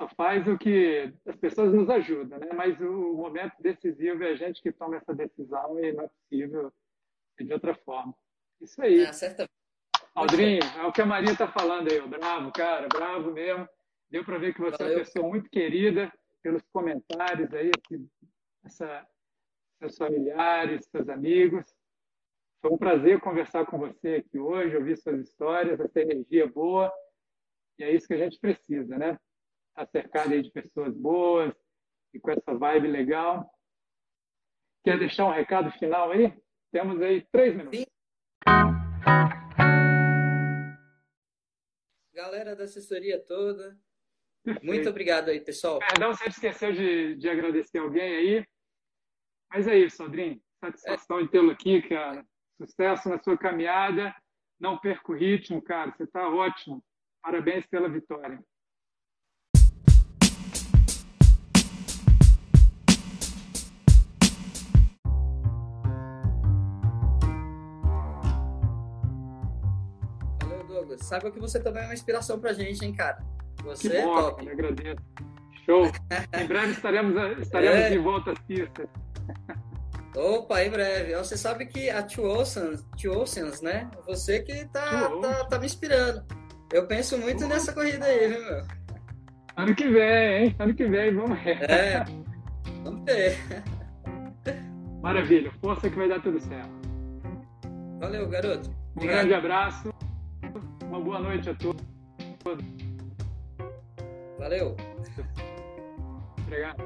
só faz o que as pessoas nos ajudam, né? Mas o momento decisivo é a gente que toma essa decisão e não é possível de outra forma. Isso aí. É. Aldrinho, é o que a Maria está falando aí, bravo, cara, bravo mesmo. Deu para ver que você Valeu. é uma pessoa muito querida pelos comentários aí, essa, seus familiares, seus amigos. Foi um prazer conversar com você aqui hoje, ouvir suas histórias, essa energia boa. E é isso que a gente precisa, né? Está cercado aí de pessoas boas e com essa vibe legal. Quer deixar um recado final aí? Temos aí três minutos. Galera da assessoria toda, Perfeito. muito obrigado aí, pessoal. Perdão se esqueceu de, de agradecer alguém aí. Mas é isso, Aldrin. Satisfação é. de tê-lo aqui, cara. Sucesso na sua caminhada. Não perca o ritmo, cara. Você está ótimo. Parabéns pela vitória. Saiba que você também é uma inspiração pra gente, hein, cara. Você que é bom, top. Cara, agradeço. Show. em breve estaremos, estaremos [laughs] é. de volta às pistas. Opa, em breve. Você sabe que a Two Oceans, Two Oceans né? Você que tá, tá, tá, me inspirando. Eu penso muito nessa corrida aí, viu, meu? Ano que vem, hein? Ano que vem, vamos ver. É, vamos ver. Maravilha. Força que vai dar tudo certo. Valeu, garoto. Um Obrigado. grande abraço. Uma boa noite a todos. Valeu. Obrigado.